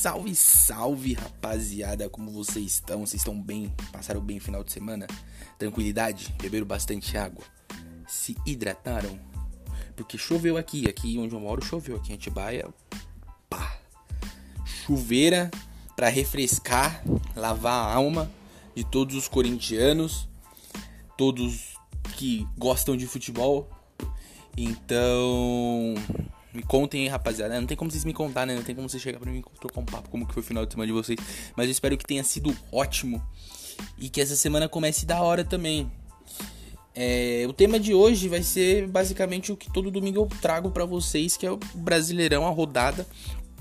Salve, salve, rapaziada! Como vocês estão? Vocês estão bem? Passaram bem o final de semana? Tranquilidade? Beberam bastante água? Se hidrataram? Porque choveu aqui, aqui onde eu moro choveu, aqui em Atibaia. Pá! Chuveira para refrescar, lavar a alma de todos os corintianos, todos que gostam de futebol. Então, me contem aí, rapaziada. Não tem como vocês me contar, né? Não tem como você chegar pra mim e trocar um papo como que foi o final de semana de vocês. Mas eu espero que tenha sido ótimo. E que essa semana comece da hora também. É, o tema de hoje vai ser basicamente o que todo domingo eu trago para vocês, que é o Brasileirão, a rodada,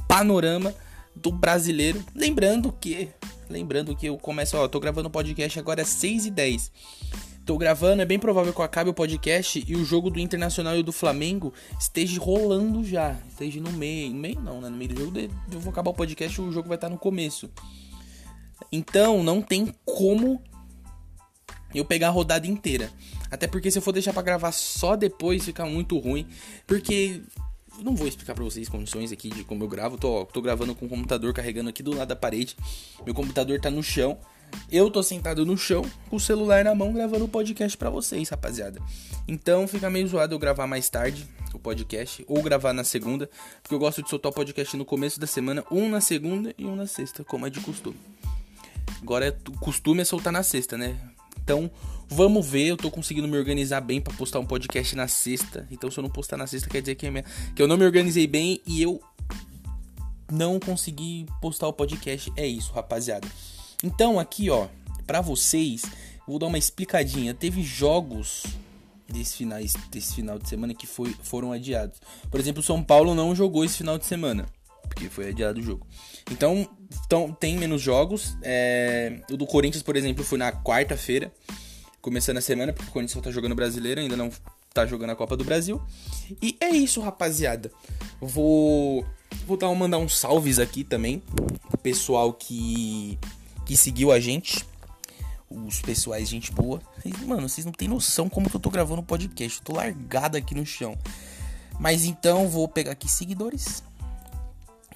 panorama do brasileiro. Lembrando que, lembrando que eu começo, ó, eu tô gravando o podcast agora às 6h10. Tô gravando, é bem provável que eu acabe o podcast e o jogo do Internacional e do Flamengo esteja rolando já. Esteja no meio. No meio não, né? No meio do jogo. Eu vou acabar o podcast o jogo vai estar no começo. Então não tem como eu pegar a rodada inteira. Até porque se eu for deixar para gravar só depois fica muito ruim. Porque não vou explicar para vocês condições aqui de como eu gravo. Tô, tô gravando com o computador carregando aqui do lado da parede. Meu computador tá no chão. Eu tô sentado no chão, com o celular na mão, gravando o podcast para vocês, rapaziada. Então fica meio zoado eu gravar mais tarde o podcast, ou gravar na segunda, porque eu gosto de soltar o podcast no começo da semana, um na segunda e um na sexta, como é de costume. Agora, é, o costume é soltar na sexta, né? Então, vamos ver. Eu tô conseguindo me organizar bem para postar um podcast na sexta. Então, se eu não postar na sexta, quer dizer que, é minha... que eu não me organizei bem e eu não consegui postar o podcast. É isso, rapaziada. Então aqui, ó, para vocês, vou dar uma explicadinha. Teve jogos desse, finais, desse final de semana que foi, foram adiados. Por exemplo, o São Paulo não jogou esse final de semana, porque foi adiado o jogo. Então, então tem menos jogos. É, o do Corinthians, por exemplo, foi na quarta-feira, começando a semana, porque o Corinthians só tá jogando brasileiro, ainda não tá jogando a Copa do Brasil. E é isso, rapaziada. Vou vou dar, mandar uns salves aqui também. O pessoal que que seguiu a gente. Os pessoais, gente boa. Mano, vocês não tem noção como que eu tô gravando o podcast. Eu tô largado aqui no chão. Mas então vou pegar aqui seguidores.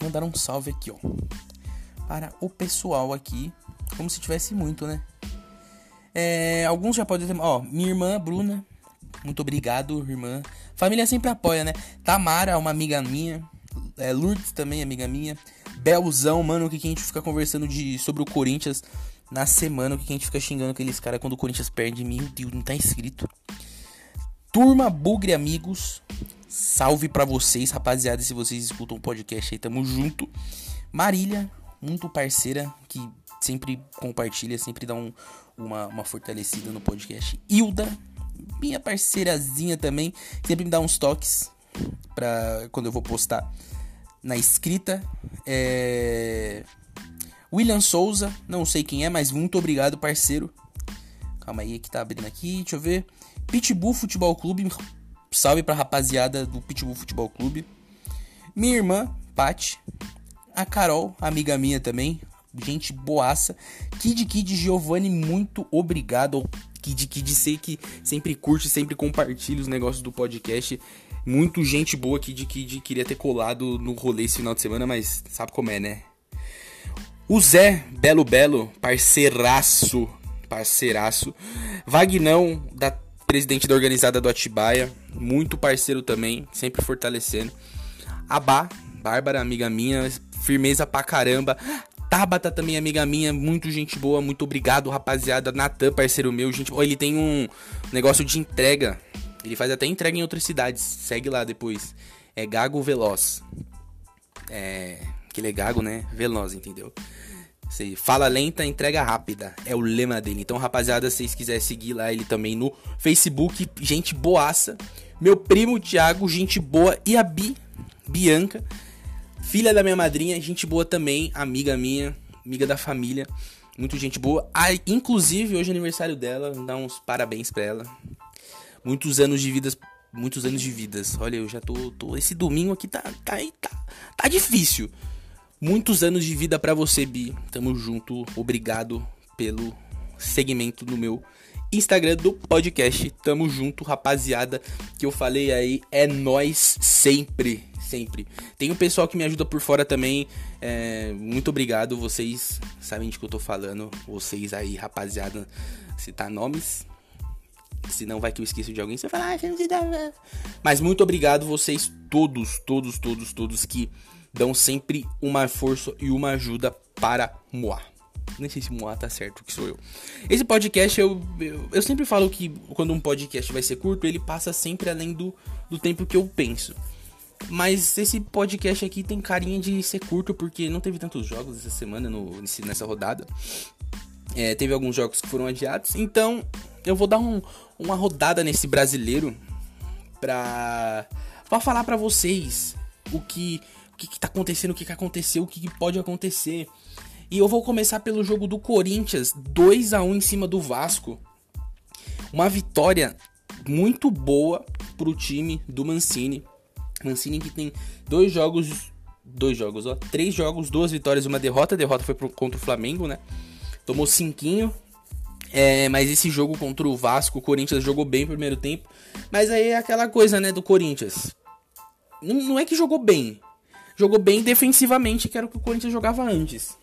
Mandar um salve aqui, ó. Para o pessoal aqui. Como se tivesse muito, né? É, alguns já podem ter. Ó, minha irmã, Bruna. Muito obrigado, irmã. Família sempre apoia, né? Tamara, uma amiga minha. É, Lourdes também, amiga minha. Belzão, mano, o que, a gente fica conversando de, sobre o Corinthians na semana, o que, a gente fica xingando aqueles caras quando o Corinthians perde. Meu Deus, não tá escrito. Turma Bugre Amigos, salve para vocês, rapaziada. Se vocês escutam o podcast aí, tamo junto. Marília, muito parceira, que sempre compartilha, sempre dá um, uma, uma fortalecida no podcast. Hilda, minha parceirazinha também, sempre me dá uns toques pra quando eu vou postar na escrita. É... William Souza, não sei quem é, mas muito obrigado, parceiro. Calma aí que tá abrindo aqui, deixa eu ver. Pitbull Futebol Clube, salve pra rapaziada do Pitbull Futebol Clube. Minha irmã, Pati. A Carol, amiga minha também, gente boaça. Kid Kid Giovanni, muito obrigado. Kid Kid, sei que sempre curte, sempre compartilha os negócios do podcast. Muito gente boa aqui de que queria ter colado no rolê esse final de semana, mas sabe como é, né? O Zé Belo Belo, parceiraço, parceiraço. Vagnão, da presidente da organizada do Atibaia, muito parceiro também, sempre fortalecendo. Abá, Bárbara, amiga minha, firmeza pra caramba. Tabata também, amiga minha, muito gente boa, muito obrigado, rapaziada. Natan, parceiro meu, gente. Oh, ele tem um negócio de entrega ele faz até entrega em outras cidades. Segue lá depois. É Gago Veloz. É. Que ele é gago, né? Veloz, entendeu? Você fala lenta, entrega rápida. É o lema dele. Então, rapaziada, se vocês quiserem seguir lá ele também no Facebook, gente boaça. Meu primo Thiago, gente boa. E a Bi, Bianca, filha da minha madrinha, gente boa também, amiga minha, amiga da família. Muito gente boa. Ah, inclusive, hoje é aniversário dela. Dá uns parabéns pra ela muitos anos de vidas, muitos anos de vidas. Olha, eu já tô, tô esse domingo aqui tá tá tá, tá difícil. Muitos anos de vida para você, Bi. Tamo junto. Obrigado pelo segmento no meu Instagram do podcast. Tamo junto, rapaziada. Que eu falei aí, é nós sempre. Sempre. Tem o pessoal que me ajuda por fora também. É, muito obrigado. Vocês sabem de que eu tô falando. Vocês aí, rapaziada, citar nomes. Senão vai que eu esqueço de alguém. Você fala, ah, você não se dá. Mas muito obrigado, vocês todos, todos, todos, todos que dão sempre uma força e uma ajuda para Moá. Nem sei se Moá tá certo, que sou eu. Esse podcast, eu, eu, eu, sempre falo que quando um podcast vai ser curto, ele passa sempre além do, do tempo que eu penso. Mas esse podcast aqui tem carinha de ser curto porque não teve tantos jogos essa semana no, nessa rodada. É, teve alguns jogos que foram adiados. Então eu vou dar um, uma rodada nesse brasileiro pra, pra falar pra vocês o que, o que, que tá acontecendo, o que, que aconteceu, o que, que pode acontecer. E eu vou começar pelo jogo do Corinthians, 2 a 1 em cima do Vasco. Uma vitória muito boa pro time do Mancini. Mancini que tem dois jogos, dois jogos, ó, três jogos, duas vitórias uma derrota. A derrota foi pro, contra o Flamengo, né? Tomou cinquinho. É, mas esse jogo contra o Vasco, o Corinthians jogou bem no primeiro tempo. Mas aí é aquela coisa, né, do Corinthians. Não, não é que jogou bem. Jogou bem defensivamente, que era o que o Corinthians jogava antes.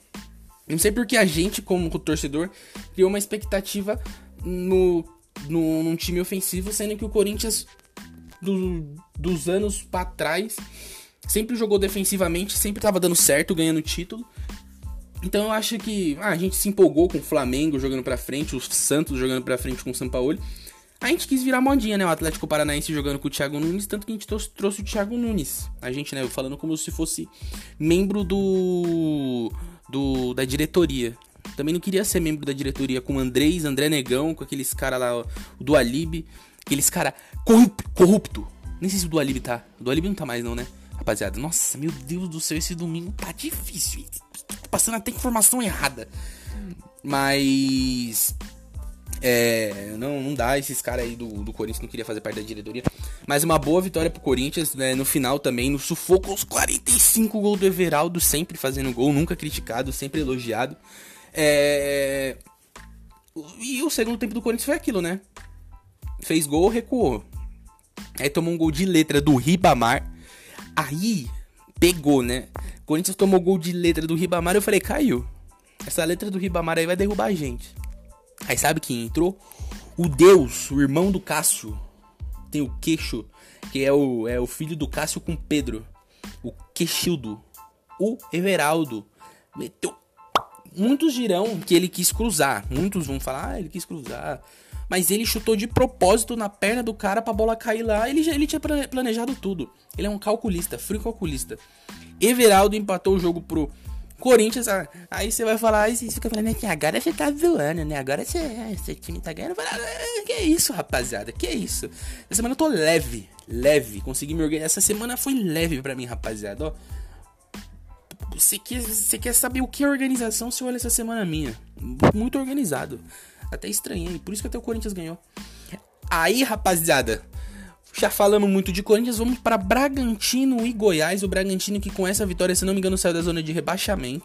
Não sei porque a gente, como torcedor, criou uma expectativa no, no, num time ofensivo, sendo que o Corinthians do, dos anos para trás sempre jogou defensivamente, sempre tava dando certo, ganhando título. Então eu acho que ah, a gente se empolgou com o Flamengo jogando pra frente, o Santos jogando pra frente com o São Paulo. A gente quis virar modinha, né? O Atlético Paranaense jogando com o Thiago Nunes, tanto que a gente trouxe, o Thiago Nunes. A gente, né? Falando como se fosse membro do, do da diretoria. Também não queria ser membro da diretoria com o Andrés, André Negão, com aqueles caras lá, do Alib, aqueles caras corrupto, corrupto. Nem sei se o do Alib tá. O do Alib não tá mais, não, né? Rapaziada, nossa, meu Deus do céu, esse domingo tá difícil. Passando até informação errada. Mas. É, não, não dá, esses caras aí do, do Corinthians não queria fazer parte da diretoria. Mas uma boa vitória pro Corinthians, né, no final também, no sufoco aos 45 gols do Everaldo, sempre fazendo gol, nunca criticado, sempre elogiado. É... E o segundo tempo do Corinthians foi aquilo, né? Fez gol, recuou. Aí tomou um gol de letra do Ribamar. Aí pegou, né? Corinthians tomou gol de letra do Ribamar. Eu falei, caiu. Essa letra do Ribamar aí vai derrubar a gente. Aí sabe quem entrou? O Deus, o irmão do Cássio. Tem o queixo, que é o, é o filho do Cássio com Pedro. O Queixildo. O Everaldo. Meteu. Muitos dirão que ele quis cruzar. Muitos vão falar, ah, ele quis cruzar. Mas ele chutou de propósito na perna do cara pra bola cair lá. Ele, ele tinha planejado tudo. Ele é um calculista, frio calculista. Everaldo empatou o jogo pro Corinthians, ah, aí você vai falar, aí você fica falando que agora você tá zoando, né? Agora você, esse time tá ganhando. Ah, que isso, rapaziada? Que isso? Essa semana eu tô leve, leve. Consegui me organizar. Essa semana foi leve pra mim, rapaziada. Ó, você quer, você quer saber o que é organização? Você olha essa semana minha. Muito organizado. Até estranhei. Por isso que até o Corinthians ganhou. Aí, rapaziada. Já falamos muito de Corinthians, vamos para Bragantino e Goiás. O Bragantino que com essa vitória, se não me engano, saiu da zona de rebaixamento.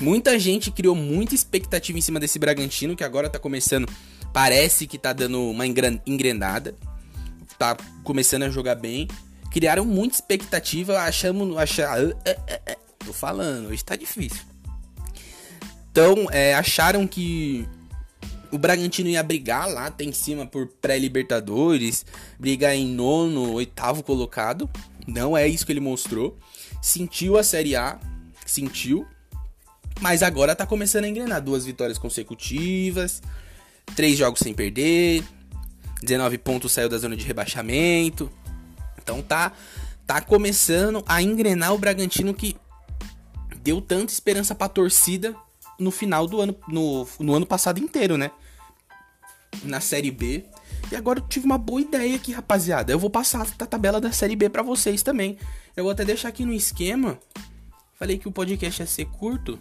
Muita gente criou muita expectativa em cima desse Bragantino, que agora tá começando. Parece que tá dando uma engrenada. Tá começando a jogar bem. Criaram muita expectativa, achamos. Achar, ah, ah, ah, tô falando, hoje tá difícil. Então, é, acharam que o Bragantino ia brigar lá até em cima por pré-Libertadores, brigar em nono, oitavo colocado. Não é isso que ele mostrou. Sentiu a Série A, sentiu. Mas agora tá começando a engrenar. Duas vitórias consecutivas, três jogos sem perder, 19 pontos saiu da zona de rebaixamento. Então tá, tá começando a engrenar o Bragantino que deu tanta esperança pra torcida no final do ano, no, no ano passado inteiro, né? na Série B. E agora eu tive uma boa ideia aqui, rapaziada. Eu vou passar a tabela da Série B para vocês também. Eu vou até deixar aqui no esquema. Falei que o podcast ia ser curto.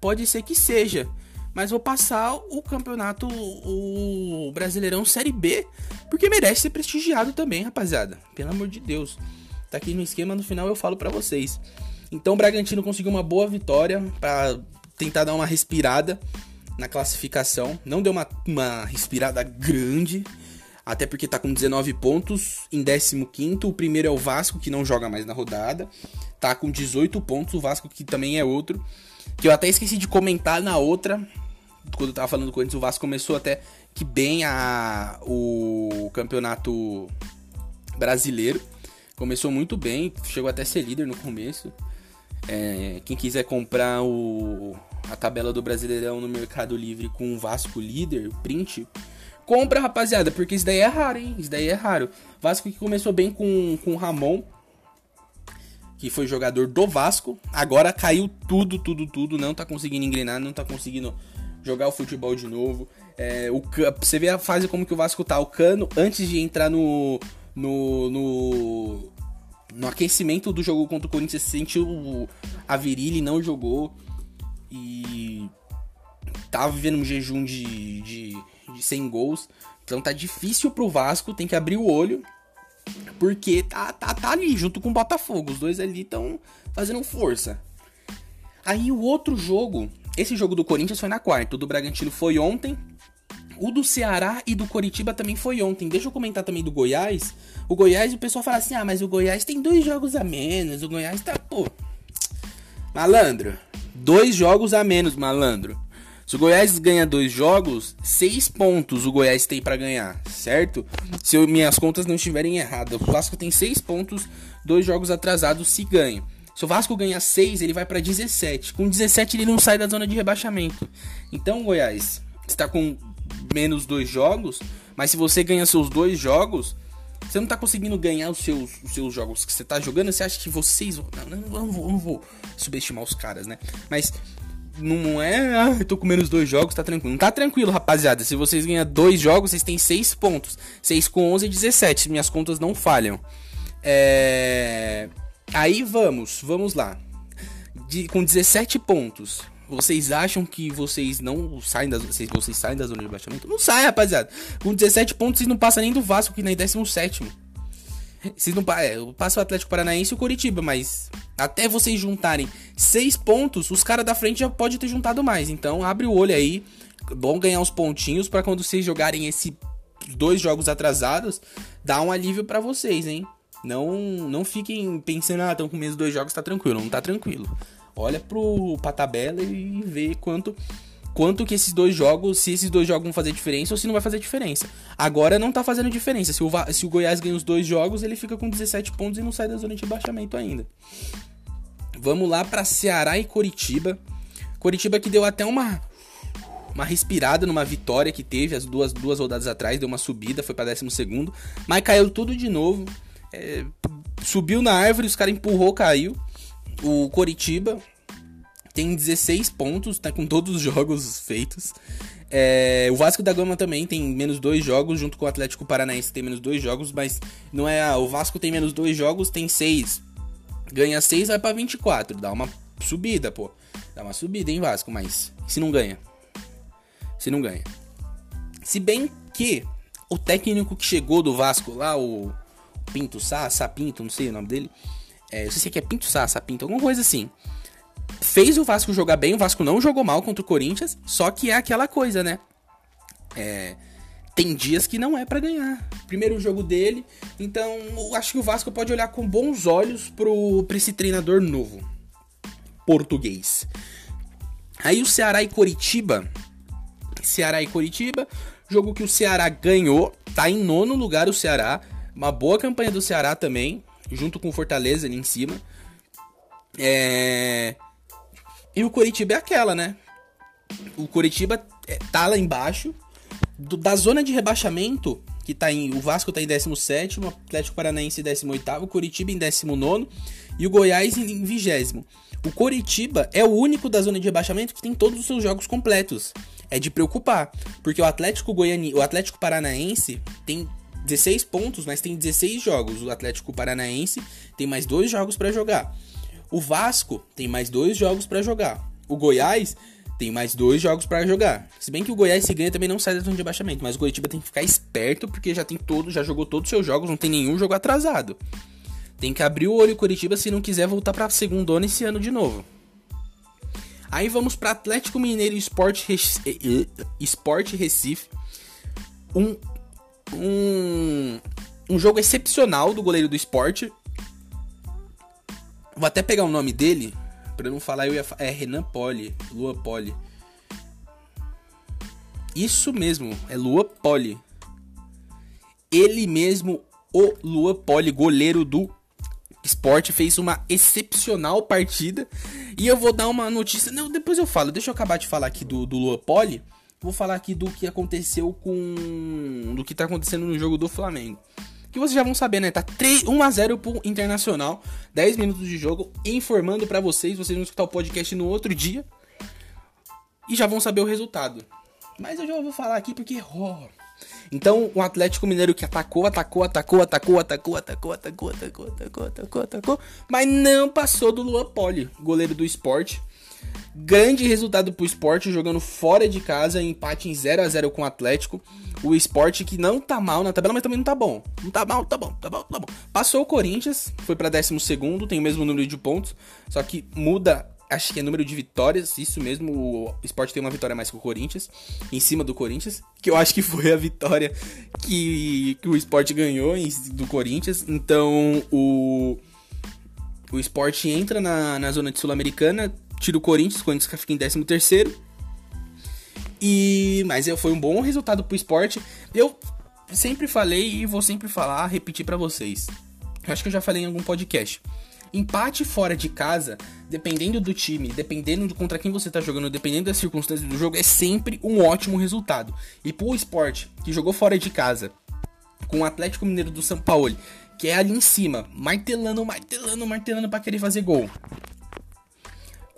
Pode ser que seja. Mas vou passar o campeonato, o Brasileirão Série B. Porque merece ser prestigiado também, rapaziada. Pelo amor de Deus. Tá aqui no esquema, no final eu falo para vocês. Então o Bragantino conseguiu uma boa vitória para tentar dar uma respirada na classificação. Não deu uma, uma respirada grande. Até porque tá com 19 pontos em 15. O primeiro é o Vasco, que não joga mais na rodada. Tá com 18 pontos. O Vasco, que também é outro. Que eu até esqueci de comentar na outra. Quando eu tava falando do Corinthians, o Vasco começou até que bem a, o campeonato brasileiro. Começou muito bem, chegou até a ser líder no começo. É, quem quiser comprar o, a tabela do Brasileirão no Mercado Livre com o Vasco líder, print, compra, rapaziada, porque isso daí é raro, hein? Isso daí é raro. Vasco que começou bem com, o Ramon, que foi jogador do Vasco, agora caiu tudo, tudo, tudo, não tá conseguindo engrenar, não tá conseguindo jogar o futebol de novo. É, o, você vê a fase como que o Vasco tá. O Cano, antes de entrar no, no, no, no aquecimento do jogo contra o Corinthians, sentiu a virilha e não jogou. E tava vivendo um jejum de, de, de 100 gols. Então tá difícil pro Vasco, tem que abrir o olho. Porque tá, tá, tá ali, junto com o Botafogo. Os dois ali estão fazendo força. Aí o outro jogo, esse jogo do Corinthians foi na quarta, o do Bragantino foi ontem. O do Ceará e do Coritiba também foi ontem. Deixa eu comentar também do Goiás. O Goiás, o pessoal fala assim: ah, mas o Goiás tem dois jogos a menos. O Goiás tá, pô. Malandro. Dois jogos a menos, malandro. Se o Goiás ganha dois jogos, seis pontos o Goiás tem para ganhar, certo? Se eu, minhas contas não estiverem erradas, o Vasco tem seis pontos, dois jogos atrasados se ganha. Se o Vasco ganhar 6, ele vai para 17. Com 17 ele não sai da zona de rebaixamento. Então, Goiás, está com menos dois jogos, mas se você ganha seus dois jogos, você não tá conseguindo ganhar os seus, os seus jogos que você tá jogando, você acha que vocês vão. Não, não, não, vou, não vou subestimar os caras, né? Mas não é. Ah, eu tô com menos dois jogos, tá tranquilo. Não tá tranquilo, rapaziada. Se vocês ganham dois jogos, vocês têm seis pontos. 6 com 11 e 17. Minhas contas não falham. É. Aí vamos, vamos lá. De, com 17 pontos. Vocês acham que vocês não saem da, vocês, vocês saem da zona de rebaixamento? Não sai, rapaziada. Com 17 pontos, vocês não passam nem do Vasco, que nem 17. Vocês não é, passam o Atlético Paranaense e o Coritiba, mas até vocês juntarem 6 pontos, os caras da frente já pode ter juntado mais. Então abre o olho aí. Bom ganhar uns pontinhos para quando vocês jogarem esses dois jogos atrasados, dar um alívio para vocês, hein? Não, não fiquem pensando, ah, estão com menos dois jogos, tá tranquilo. Não tá tranquilo olha pro, pra tabela e vê quanto quanto que esses dois jogos, se esses dois jogos vão fazer diferença ou se não vai fazer diferença. Agora não tá fazendo diferença. Se o, se o Goiás ganha os dois jogos, ele fica com 17 pontos e não sai da zona de baixamento ainda. Vamos lá para Ceará e Coritiba. Coritiba que deu até uma uma respirada numa vitória que teve as duas, duas rodadas atrás, deu uma subida, foi para 12 segundo, mas caiu tudo de novo. É, subiu na árvore, os caras empurrou, caiu. O Coritiba tem 16 pontos, tá com todos os jogos feitos. É, o Vasco da Gama também tem menos dois jogos, junto com o Atlético Paranaense tem menos dois jogos, mas não é. Ah, o Vasco tem menos dois jogos, tem seis. Ganha seis, vai pra 24. Dá uma subida, pô. Dá uma subida, hein, Vasco, mas se não ganha. Se não ganha. Se bem que o técnico que chegou do Vasco lá, o Pinto Sá, Sapinto, não sei o nome dele é, não sei se aqui é Pinto Sassa, Pinto, alguma coisa assim. Fez o Vasco jogar bem, o Vasco não jogou mal contra o Corinthians, só que é aquela coisa, né? É, tem dias que não é para ganhar. Primeiro jogo dele, então acho que o Vasco pode olhar com bons olhos pro, pra esse treinador novo. Português. Aí o Ceará e Coritiba. Ceará e Coritiba, jogo que o Ceará ganhou, tá em nono lugar o Ceará. Uma boa campanha do Ceará também junto com o Fortaleza ali em cima. É... E o Coritiba é aquela, né? O Coritiba é, tá lá embaixo. Do, da zona de rebaixamento, que tá em. O Vasco tá em 17, o Atlético Paranaense em 18, o Coritiba em 19 e o Goiás em 20. O Coritiba é o único da zona de rebaixamento que tem todos os seus jogos completos. É de preocupar, porque o Atlético Goiani, o Atlético Paranaense tem 16 pontos, mas tem 16 jogos. O Atlético Paranaense tem mais dois jogos para jogar. O Vasco tem mais dois jogos para jogar. O Goiás tem mais dois jogos para jogar. Se bem que o Goiás se ganha também não sai da zona de abaixamento, mas o Curitiba tem que ficar esperto porque já tem todo, já jogou todos os seus jogos, não tem nenhum jogo atrasado. Tem que abrir o olho o Curitiba se não quiser voltar para segunda esse ano de novo. Aí vamos para Atlético Mineiro Esporte Recife. Um um, um jogo excepcional do goleiro do esporte. Vou até pegar o nome dele, pra não falar, eu ia É Renan Poli, Lua Poli. Isso mesmo, é Lua Poli. Ele mesmo, o Lua Poli, goleiro do esporte, fez uma excepcional partida. E eu vou dar uma notícia. Não, depois eu falo. Deixa eu acabar de falar aqui do, do Lua Poli. Vou falar aqui do que aconteceu com. Do que tá acontecendo no jogo do Flamengo que vocês já vão saber, né? Tá 3, 1 a 0 pro Internacional, 10 minutos de jogo, informando para vocês, vocês vão escutar o podcast no outro dia e já vão saber o resultado. Mas eu já vou falar aqui porque oh. Então, o Atlético Mineiro que atacou, atacou, atacou, atacou, atacou, atacou, atacou, atacou, atacou, atacou, atacou, mas não passou do Luan Poli, goleiro do esporte. Grande resultado pro esporte, jogando fora de casa, empate em 0 a 0 com o Atlético. O esporte que não tá mal na tabela, mas também não tá bom. Não tá mal, tá bom, tá bom, tá bom. Passou o Corinthians, foi pra 12, tem o mesmo número de pontos, só que muda acho que é número de vitórias, isso mesmo, o Sport tem uma vitória mais que o Corinthians, em cima do Corinthians, que eu acho que foi a vitória que, que o Sport ganhou em, do Corinthians. Então o, o Sport entra na, na zona de Sul-Americana, tira o Corinthians, o Corinthians fica em 13 terceiro. E mas foi um bom resultado pro esporte. Eu sempre falei e vou sempre falar, repetir para vocês. Eu acho que eu já falei em algum podcast. Empate fora de casa, dependendo do time, dependendo de contra quem você tá jogando, dependendo das circunstâncias do jogo, é sempre um ótimo resultado. E pro esporte, que jogou fora de casa, com o Atlético Mineiro do São Paulo, que é ali em cima, martelando, martelando, martelando para querer fazer gol.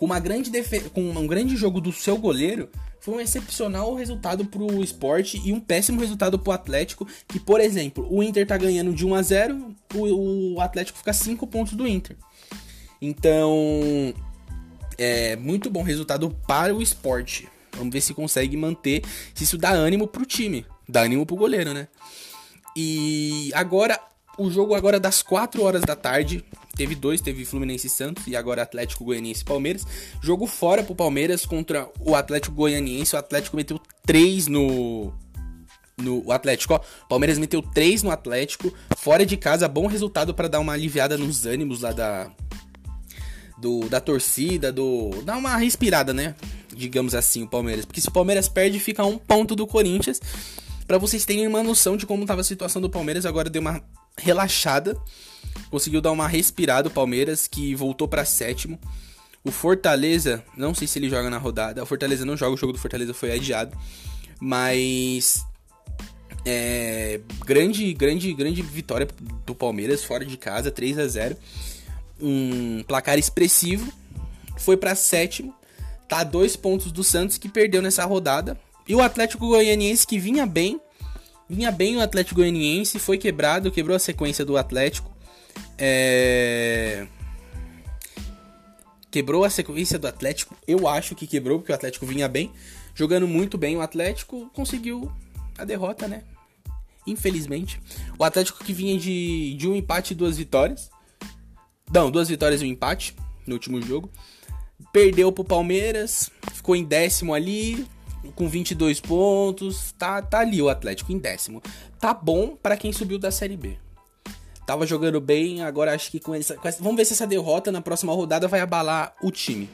Com uma grande com um grande jogo do seu goleiro, foi um excepcional resultado pro esporte e um péssimo resultado pro Atlético, que, por exemplo, o Inter tá ganhando de 1 a 0 o, o Atlético fica 5 pontos do Inter. Então, é muito bom resultado para o esporte. Vamos ver se consegue manter, se isso dá ânimo pro time, dá ânimo pro goleiro, né? E agora, o jogo agora das 4 horas da tarde, teve dois, teve Fluminense e Santos e agora Atlético Goianiense e Palmeiras. Jogo fora pro Palmeiras contra o Atlético Goianiense. O Atlético meteu três no no Atlético, ó. Palmeiras meteu 3 no Atlético, fora de casa, bom resultado para dar uma aliviada nos ânimos lá da do da torcida, do dar uma respirada, né? Digamos assim, o Palmeiras, porque se o Palmeiras perde, fica um ponto do Corinthians. Para vocês terem uma noção de como tava a situação do Palmeiras, agora deu uma relaxada. Conseguiu dar uma respirada o Palmeiras, que voltou para sétimo. O Fortaleza, não sei se ele joga na rodada. O Fortaleza não joga, o jogo do Fortaleza foi adiado. Mas é, grande, grande, grande vitória do Palmeiras fora de casa, 3 a 0. Um placar expressivo. Foi para sétimo. Tá a dois pontos do Santos que perdeu nessa rodada. E o Atlético Goianiense que vinha bem, vinha bem o Atlético Goianiense, foi quebrado, quebrou a sequência do Atlético. É... Quebrou a sequência do Atlético. Eu acho que quebrou, porque o Atlético vinha bem. Jogando muito bem, o Atlético conseguiu a derrota, né? Infelizmente. O Atlético que vinha de, de um empate e duas vitórias. Não, duas vitórias e um empate no último jogo. Perdeu pro Palmeiras, ficou em décimo ali, com 22 pontos. Tá, tá ali o Atlético em décimo. Tá bom para quem subiu da Série B tava jogando bem, agora acho que com essa, com essa, Vamos ver se essa derrota na próxima rodada vai abalar o time.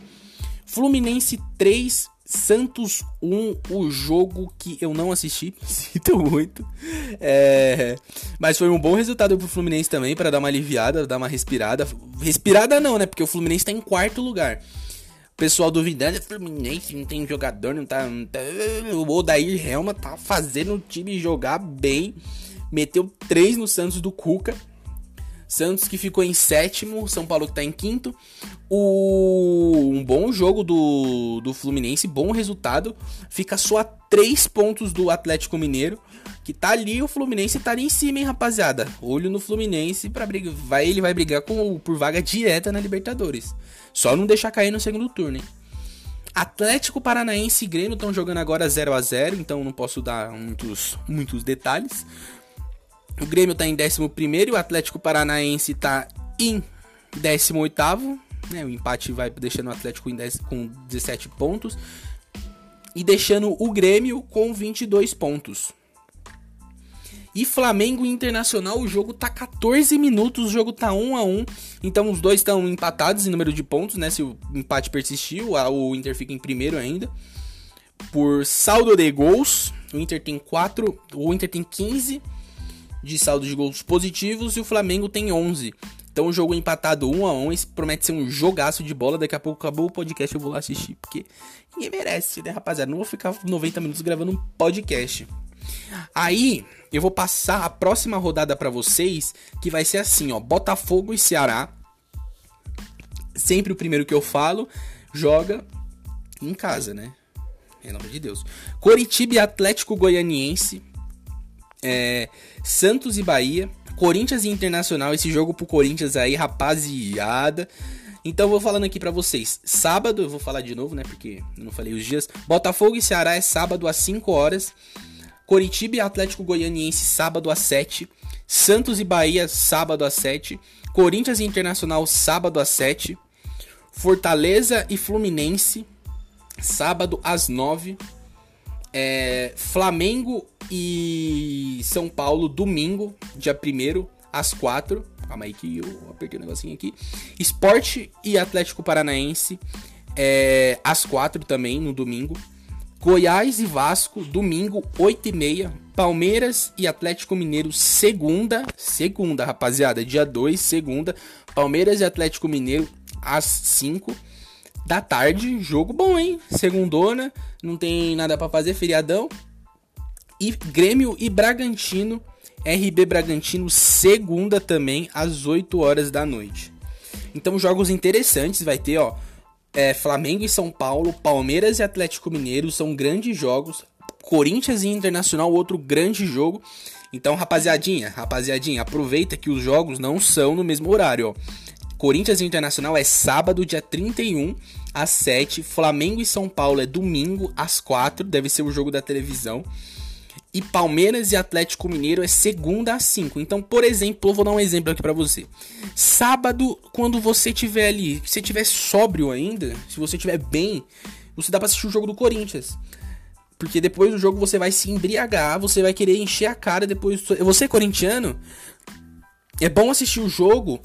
Fluminense 3, Santos 1, o jogo que eu não assisti, sinto muito. É, mas foi um bom resultado pro Fluminense também, para dar uma aliviada, dar uma respirada. Respirada não, né? Porque o Fluminense tá em quarto lugar. Pessoal duvidando, Fluminense não tem jogador, não tá. Não tá... O Odair Helma tá fazendo o time jogar bem. Meteu 3 no Santos do Cuca. Santos que ficou em sétimo, São Paulo que tá em quinto. O, um bom jogo do, do Fluminense, bom resultado. Fica só a três pontos do Atlético Mineiro, que tá ali, o Fluminense tá ali em cima, hein, rapaziada. Olho no Fluminense para brigar, vai ele vai brigar com por vaga direta na Libertadores. Só não deixar cair no segundo turno, hein. Atlético Paranaense e Grêmio estão jogando agora 0 a 0 então não posso dar muitos, muitos detalhes. O Grêmio tá em 11 e o Atlético Paranaense tá em 18. Né? O empate vai deixando o Atlético em 10, com 17 pontos. E deixando o Grêmio com 22 pontos. E Flamengo e Internacional, o jogo tá 14 minutos, o jogo tá 1 a 1 Então os dois estão empatados em número de pontos, né? Se o empate persistiu, o Inter fica em primeiro ainda. Por saldo de gols, o Inter tem 4, o Inter tem 15 de saldo de gols positivos e o Flamengo tem 11. Então o jogo empatado 1 a 1 esse promete ser um jogaço de bola. Daqui a pouco acabou o podcast, eu vou lá assistir, porque ninguém merece, né, rapaziada? Não vou ficar 90 minutos gravando um podcast. Aí, eu vou passar a próxima rodada para vocês, que vai ser assim, ó, Botafogo e Ceará. Sempre o primeiro que eu falo joga em casa, né? Em nome de Deus. Coritiba e Atlético Goianiense. É, Santos e Bahia. Corinthians e Internacional. Esse jogo pro Corinthians aí, rapaziada. Então vou falando aqui para vocês. Sábado, eu vou falar de novo, né? Porque eu não falei os dias. Botafogo e Ceará é sábado às 5 horas. Coritiba e Atlético Goianiense, sábado às 7. Santos e Bahia, sábado às 7. Corinthians e Internacional, sábado às 7. Fortaleza e Fluminense, sábado às 9. É, Flamengo e São Paulo, domingo, dia 1 às 4. Calma aí que eu apertei um negocinho aqui. Esporte e Atlético Paranaense, é, às 4 também, no domingo. Goiás e Vasco, domingo, 8 e meia. Palmeiras e Atlético Mineiro, segunda. Segunda, rapaziada. Dia 2, segunda. Palmeiras e Atlético Mineiro, às 5 da tarde. Jogo bom, hein? Segundona. Não tem nada para fazer, feriadão. E Grêmio e Bragantino. RB Bragantino, segunda também, às 8 horas da noite. Então, jogos interessantes. Vai ter, ó é, Flamengo e São Paulo, Palmeiras e Atlético Mineiro são grandes jogos. Corinthians e Internacional, outro grande jogo. Então, rapaziadinha, rapaziadinha, aproveita que os jogos não são no mesmo horário, ó. Corinthians Internacional é sábado, dia 31, às 7. Flamengo e São Paulo é domingo, às 4. Deve ser o jogo da televisão. E Palmeiras e Atlético Mineiro é segunda às 5. Então, por exemplo, eu vou dar um exemplo aqui para você. Sábado, quando você tiver ali, se tiver sóbrio ainda, se você tiver bem, você dá para assistir o jogo do Corinthians. Porque depois do jogo você vai se embriagar, você vai querer encher a cara depois. Você corintiano, é bom assistir o jogo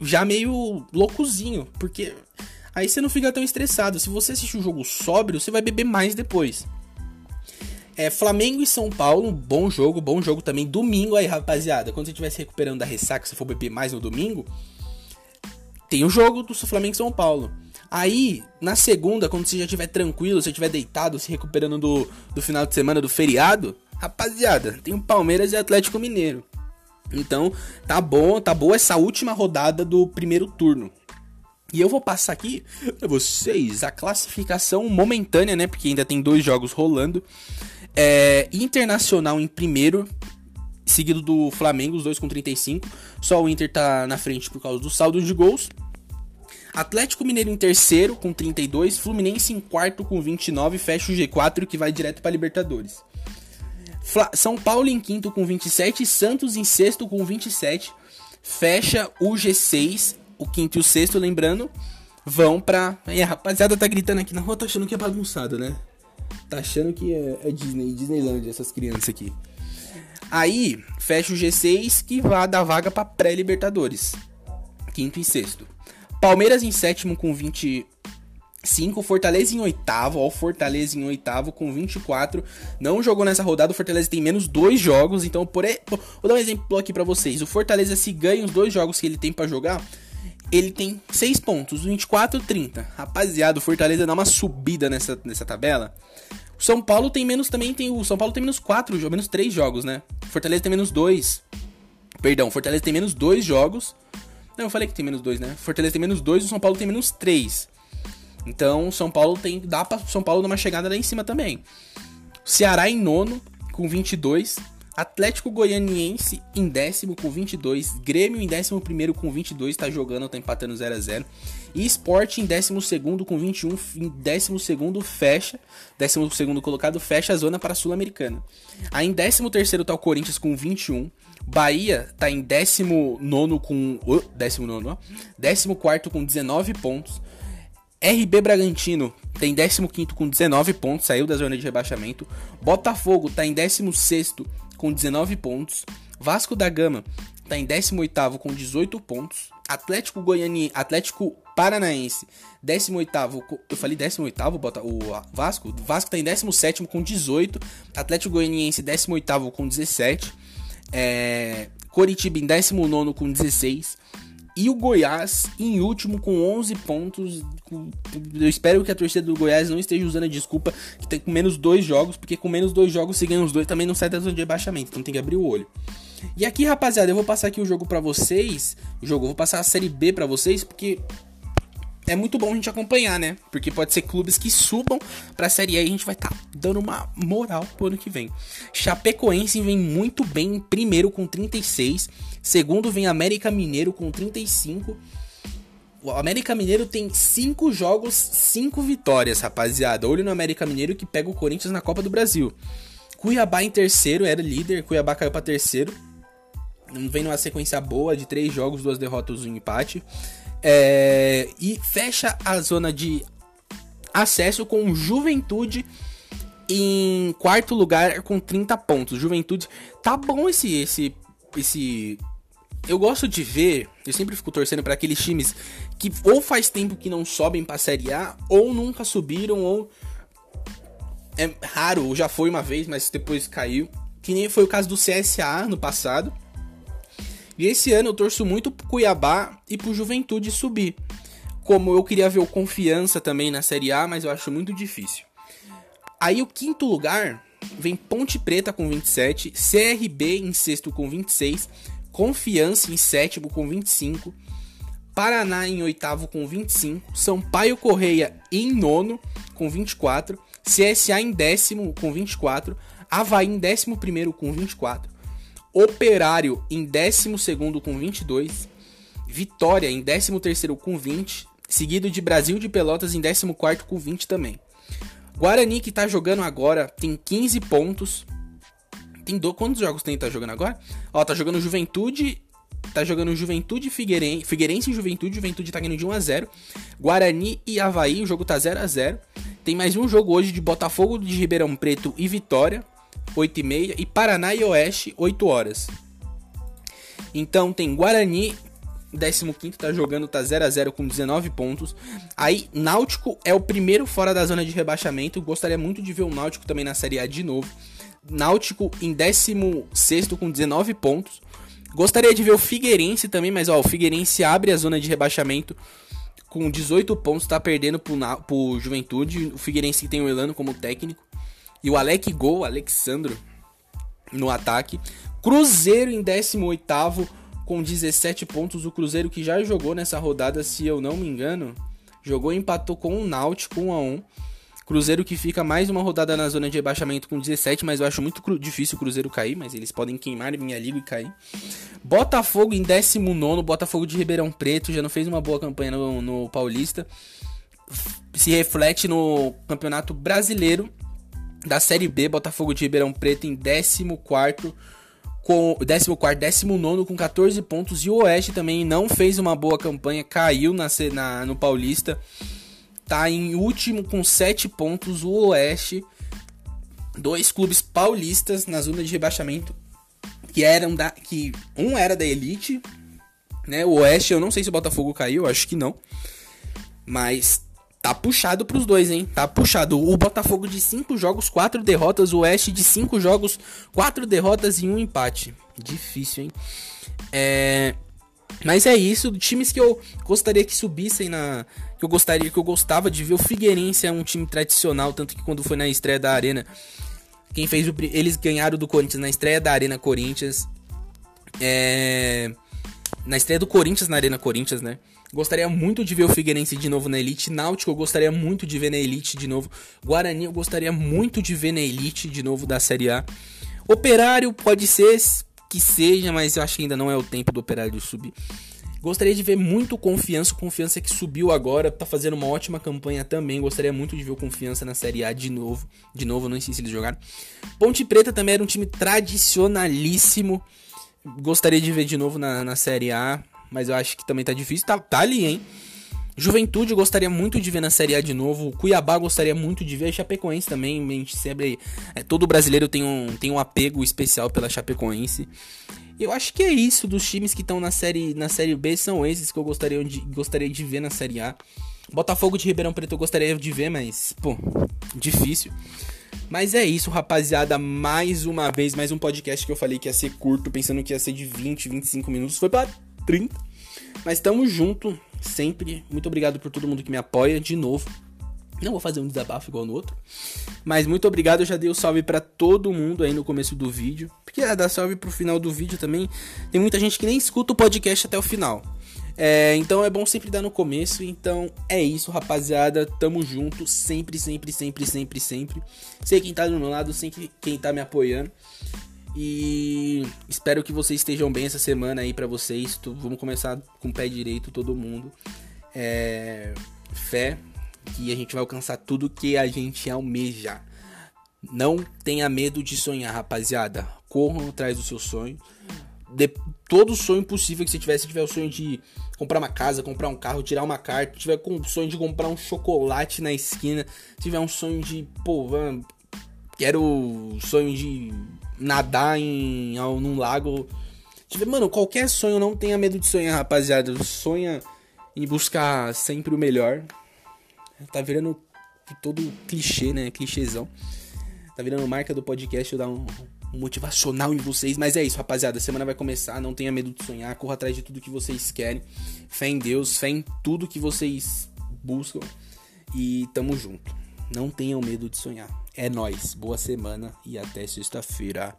já meio loucozinho, porque aí você não fica tão estressado. Se você assistir o jogo sóbrio, você vai beber mais depois. É, Flamengo e São Paulo, bom jogo, bom jogo também. Domingo aí, rapaziada. Quando você estiver se recuperando da ressaca, se for beber mais no domingo, tem o jogo do Flamengo e São Paulo. Aí, na segunda, quando você já estiver tranquilo, você estiver deitado, se recuperando do, do final de semana do feriado, rapaziada, tem o Palmeiras e Atlético Mineiro. Então, tá bom, tá boa essa última rodada do primeiro turno. E eu vou passar aqui pra vocês a classificação momentânea, né? Porque ainda tem dois jogos rolando. É, Internacional em primeiro, seguido do Flamengo, os dois com 35. Só o Inter tá na frente por causa do saldo de gols. Atlético Mineiro em terceiro com 32, Fluminense em quarto com 29, fecha o G4 que vai direto para Libertadores. Fla São Paulo em quinto com 27, Santos em sexto com 27, fecha o G6, o quinto e o sexto, lembrando, vão pra. E a rapaziada tá gritando aqui na rua, tá achando que é bagunçado, né? Tá achando que é, é Disney, Disneyland, essas crianças aqui. Aí, fecha o G6 que vai dar vaga para pré-Libertadores. Quinto e sexto. Palmeiras em sétimo com 25. Fortaleza em oitavo. Ó, Fortaleza em oitavo com 24. Não jogou nessa rodada. O Fortaleza tem menos dois jogos. Então, por vou dar um exemplo aqui para vocês. O Fortaleza, se ganha os dois jogos que ele tem para jogar, ele tem 6 pontos, 24 30. Rapaziada, o Fortaleza dá uma subida nessa, nessa tabela. O São Paulo tem menos também, tem o São Paulo tem menos 4, menos 3 jogos, né? O Fortaleza tem menos 2. Perdão, o Fortaleza tem menos 2 jogos. Não, eu falei que tem menos 2, né? O Fortaleza tem menos 2 e o São Paulo tem menos 3. Então, São Paulo tem dá para São Paulo dar uma chegada lá em cima também. Ceará em nono com 22. Atlético Goianiense em décimo com 22, Grêmio em décimo primeiro com 22, tá jogando, tá empatando 0 a 0 e Sport em décimo segundo com 21, em décimo segundo fecha, décimo segundo colocado fecha a zona para a Sul-Americana. Aí em décimo terceiro tá o Corinthians com 21, Bahia tá em décimo nono com, décimo nono, ó, décimo quarto com 19 pontos, RB Bragantino tem 15 com 19 pontos, saiu da zona de rebaixamento. Botafogo está em 16 com 19 pontos. Vasco da Gama tá em 18 com 18 pontos. Atlético Goiani, Atlético Paranaense, 18 eu falei 18 bota o Vasco. Vasco tá em 17 com 18. Atlético Goianiense 18 com 17. É, Coritiba em 19 com 16. E o Goiás em último com 11 pontos. Eu espero que a torcida do Goiás não esteja usando a desculpa que tem com menos dois jogos, porque com menos dois jogos, se ganha os dois, também não sai da zona de rebaixamento. Então tem que abrir o olho. E aqui, rapaziada, eu vou passar aqui o jogo para vocês. O jogo, eu vou passar a série B para vocês, porque é muito bom a gente acompanhar, né? Porque pode ser clubes que subam pra Série A e a gente vai estar tá dando uma moral pro ano que vem. Chapecoense vem muito bem em primeiro com 36. Segundo vem América Mineiro com 35. O América Mineiro tem 5 jogos, 5 vitórias, rapaziada. Olho no América Mineiro que pega o Corinthians na Copa do Brasil. Cuiabá em terceiro, era líder. Cuiabá caiu pra terceiro. Vem numa sequência boa de 3 jogos, 2 derrotas e um empate. É, e fecha a zona de acesso com Juventude em quarto lugar com 30 pontos. Juventude, tá bom esse esse esse eu gosto de ver, eu sempre fico torcendo para aqueles times que ou faz tempo que não sobem para Série A ou nunca subiram ou é raro, já foi uma vez, mas depois caiu. Que nem foi o caso do CSA no passado. E esse ano eu torço muito pro Cuiabá e pro Juventude subir. Como eu queria ver o Confiança também na Série A, mas eu acho muito difícil. Aí o quinto lugar vem Ponte Preta com 27, CRB em sexto com 26, Confiança em sétimo com 25, Paraná em oitavo com 25, Sampaio Correia em nono com 24, CSA em décimo com 24, Havaí em décimo primeiro com 24, Operário em 12 com 22. Vitória em 13 com 20. Seguido de Brasil de Pelotas em 14 com 20 também. Guarani, que tá jogando agora, tem 15 pontos. Tem do... Quantos jogos tem tá jogando agora? Ó, tá jogando Juventude. Tá jogando Juventude Figueirense, Figueirense e Juventude. Juventude tá ganhando de 1 a 0 Guarani e Havaí, o jogo tá 0 a 0 Tem mais um jogo hoje de Botafogo de Ribeirão Preto e Vitória. 8 e meia, e Paraná e Oeste, 8 horas. Então tem Guarani, 15 tá jogando, tá 0 a 0 com 19 pontos. Aí Náutico é o primeiro fora da zona de rebaixamento. Gostaria muito de ver o Náutico também na Série A de novo. Náutico em 16 com 19 pontos. Gostaria de ver o Figueirense também, mas ó, o Figueirense abre a zona de rebaixamento com 18 pontos, tá perdendo pro, pro Juventude. O Figueirense tem o Elano como técnico. E o Alec Gol, Alexandro, no ataque. Cruzeiro em 18 com 17 pontos. O Cruzeiro que já jogou nessa rodada, se eu não me engano, jogou e empatou com o Náutico 1 a 1. Cruzeiro que fica mais uma rodada na zona de rebaixamento com 17, mas eu acho muito difícil o Cruzeiro cair, mas eles podem queimar minha liga e cair. Botafogo em 19, Botafogo de Ribeirão Preto, já não fez uma boa campanha no, no Paulista. Se reflete no Campeonato Brasileiro da Série B, Botafogo de Ribeirão Preto em 14 com 14, 19 com 14 pontos e o Oeste também não fez uma boa campanha, caiu na, na, no Paulista. Tá em último com 7 pontos o Oeste. Dois clubes paulistas na zona de rebaixamento que eram da que um era da elite, né? O Oeste, eu não sei se o Botafogo caiu, acho que não. Mas Tá puxado pros dois, hein? Tá puxado. O Botafogo de 5 jogos, 4 derrotas. O Oeste de 5 jogos, 4 derrotas e um empate. Difícil, hein? É... Mas é isso. Times que eu gostaria que subissem na. Que eu gostaria, que eu gostava de ver. O Figueirense é um time tradicional, tanto que quando foi na estreia da Arena. Quem fez o. Eles ganharam do Corinthians na estreia da Arena Corinthians. É. Na estreia do Corinthians na Arena Corinthians, né? Gostaria muito de ver o Figueirense de novo na Elite. Náutico eu gostaria muito de ver na Elite de novo. Guarani eu gostaria muito de ver na Elite de novo da Série A. Operário pode ser que seja, mas eu acho que ainda não é o tempo do Operário subir. Gostaria de ver muito Confiança, Confiança que subiu agora, tá fazendo uma ótima campanha também. Gostaria muito de ver o Confiança na Série A de novo. De novo, não sei se eles jogaram. Ponte Preta também era um time tradicionalíssimo. Gostaria de ver de novo na, na Série A mas eu acho que também tá difícil. Tá, tá ali, hein? Juventude gostaria muito de ver na Série A de novo. Cuiabá gostaria muito de ver. Chapecoense também. A gente sempre. É, todo brasileiro tem um, tem um apego especial pela Chapecoense. Eu acho que é isso dos times que estão na série, na série B. São esses que eu gostaria de, gostaria de ver na Série A. Botafogo de Ribeirão Preto eu gostaria de ver, mas, pô, difícil. Mas é isso, rapaziada. Mais uma vez, mais um podcast que eu falei que ia ser curto, pensando que ia ser de 20, 25 minutos. Foi para 30. Mas tamo junto sempre. Muito obrigado por todo mundo que me apoia de novo. Não vou fazer um desabafo igual no outro. Mas muito obrigado, eu já dei o um salve para todo mundo aí no começo do vídeo. Porque é, dar salve pro final do vídeo também. Tem muita gente que nem escuta o podcast até o final. É, então é bom sempre dar no começo. Então é isso, rapaziada. Tamo junto. Sempre, sempre, sempre, sempre, sempre. Sei quem tá do meu lado, sei quem tá me apoiando. E espero que vocês estejam bem essa semana aí para vocês. Vamos começar com o pé direito, todo mundo. É... Fé que a gente vai alcançar tudo que a gente almeja. Não tenha medo de sonhar, rapaziada. Corram atrás do seu sonho. De todo sonho possível que você tiver, se tiver o sonho de comprar uma casa, comprar um carro, tirar uma carta, se tiver com o sonho de comprar um chocolate na esquina, se tiver um sonho de, pô, quero sonho de nadar em num lago. Mano, qualquer sonho, não tenha medo de sonhar, rapaziada. Sonha em buscar sempre o melhor. Tá virando todo clichê, né? Clichêzão. Tá virando marca do podcast eu dar um, um motivacional em vocês. Mas é isso, rapaziada. A semana vai começar. Não tenha medo de sonhar. Corra atrás de tudo que vocês querem. Fé em Deus, fé em tudo que vocês buscam. E tamo junto. Não tenham medo de sonhar. É nós. Boa semana e até sexta-feira.